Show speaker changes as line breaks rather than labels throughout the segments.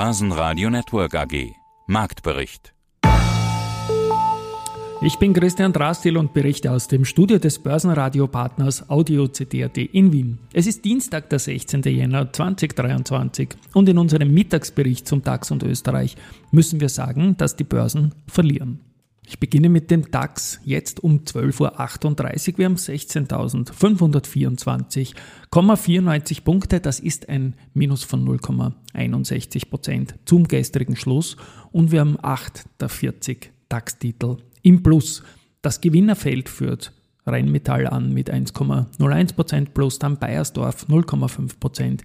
Börsenradio Network AG. Marktbericht.
Ich bin Christian Drastil und berichte aus dem Studio des Börsenradiopartners Audio CD.at in Wien. Es ist Dienstag, der 16. Jänner 2023 und in unserem Mittagsbericht zum DAX und Österreich müssen wir sagen, dass die Börsen verlieren. Ich beginne mit dem DAX jetzt um 12.38 Uhr. Wir haben 16.524,94 Punkte. Das ist ein Minus von 0,61 Prozent zum gestrigen Schluss. Und wir haben 8 der 40 DAX-Titel im Plus. Das Gewinnerfeld führt Rheinmetall an mit 1,01 Prozent plus, dann Bayersdorf 0,5%, Prozent.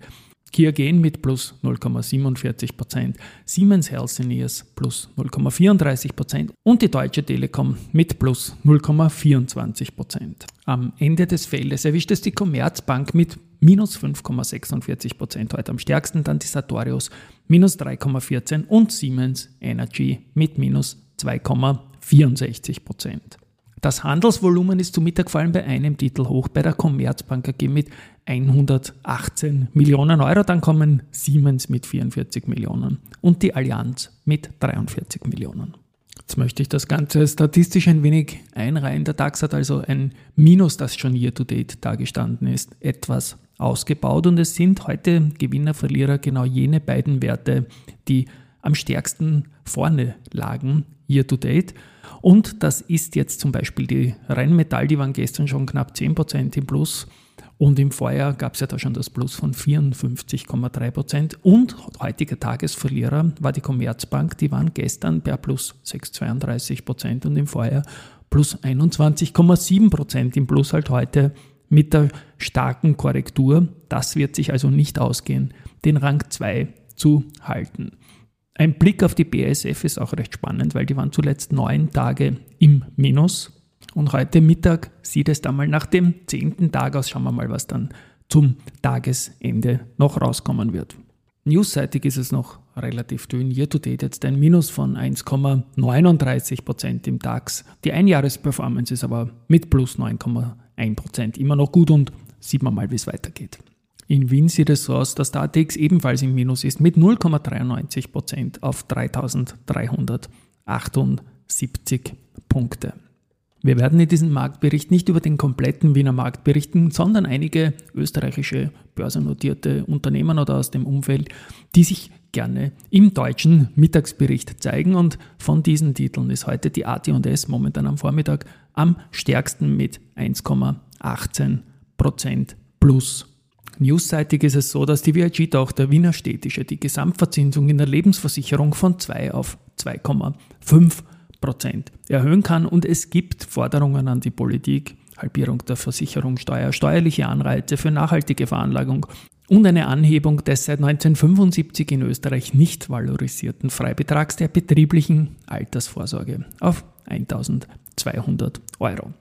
Kiagen mit plus 0,47%, Siemens Healthineers plus 0,34% und die Deutsche Telekom mit plus 0,24%. Am Ende des Feldes erwischt es die Commerzbank mit minus 5,46% heute am stärksten, dann die Sartorius minus 3,14% und Siemens Energy mit minus 2,64%. Das Handelsvolumen ist zu Mittag gefallen bei einem Titel hoch, bei der Commerzbank AG mit 118 Millionen Euro. Dann kommen Siemens mit 44 Millionen und die Allianz mit 43 Millionen. Jetzt möchte ich das Ganze statistisch ein wenig einreihen. Der DAX hat also ein Minus, das schon year to date dargestanden ist, etwas ausgebaut und es sind heute Gewinner, Verlierer genau jene beiden Werte, die am stärksten vorne lagen year to date. Und das ist jetzt zum Beispiel die Rheinmetall, die waren gestern schon knapp 10% im Plus. Und im Vorjahr gab es ja da schon das Plus von 54,3% Und heutiger Tagesverlierer war die Commerzbank, die waren gestern per Plus 6,32% und im Vorjahr plus 21,7% im Plus halt heute mit der starken Korrektur. Das wird sich also nicht ausgehen, den Rang 2 zu halten. Ein Blick auf die BASF ist auch recht spannend, weil die waren zuletzt neun Tage im Minus. Und heute Mittag sieht es dann mal nach dem zehnten Tag aus. Schauen wir mal, was dann zum Tagesende noch rauskommen wird. Newsseitig ist es noch relativ dünn. Year to date jetzt ein Minus von 1,39% im DAX. Die Einjahresperformance ist aber mit plus 9,1% immer noch gut und sieht man mal, wie es weitergeht. In Wien sieht es so aus, dass der ATX ebenfalls im Minus ist mit 0,93% auf 3378 Punkte. Wir werden in diesem Marktbericht nicht über den kompletten Wiener Markt berichten, sondern einige österreichische börsennotierte Unternehmen oder aus dem Umfeld, die sich gerne im deutschen Mittagsbericht zeigen. Und von diesen Titeln ist heute die AT&S momentan am Vormittag am stärksten mit 1,18% plus Newsseitig ist es so, dass die VIG-Tochter Wiener Städtische die Gesamtverzinsung in der Lebensversicherung von 2 auf 2,5 Prozent erhöhen kann und es gibt Forderungen an die Politik, Halbierung der Versicherungssteuer, steuerliche Anreize für nachhaltige Veranlagung und eine Anhebung des seit 1975 in Österreich nicht valorisierten Freibetrags der betrieblichen Altersvorsorge auf 1200 Euro.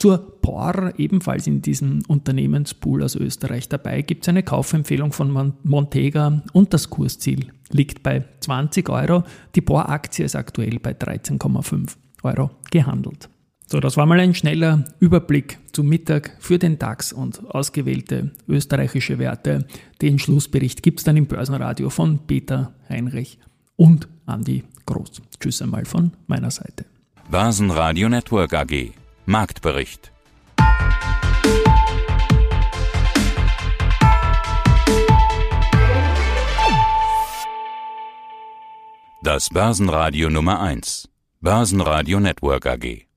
Zur POR, ebenfalls in diesem Unternehmenspool aus Österreich dabei, gibt es eine Kaufempfehlung von Montega und das Kursziel liegt bei 20 Euro. Die POR-Aktie ist aktuell bei 13,5 Euro gehandelt. So, das war mal ein schneller Überblick zum Mittag für den DAX und ausgewählte österreichische Werte. Den Schlussbericht gibt es dann im Börsenradio von Peter Heinrich und Andi Groß. Tschüss einmal von meiner Seite.
Börsenradio Network AG Marktbericht. Das Börsenradio Nummer 1. Börsenradio Network AG.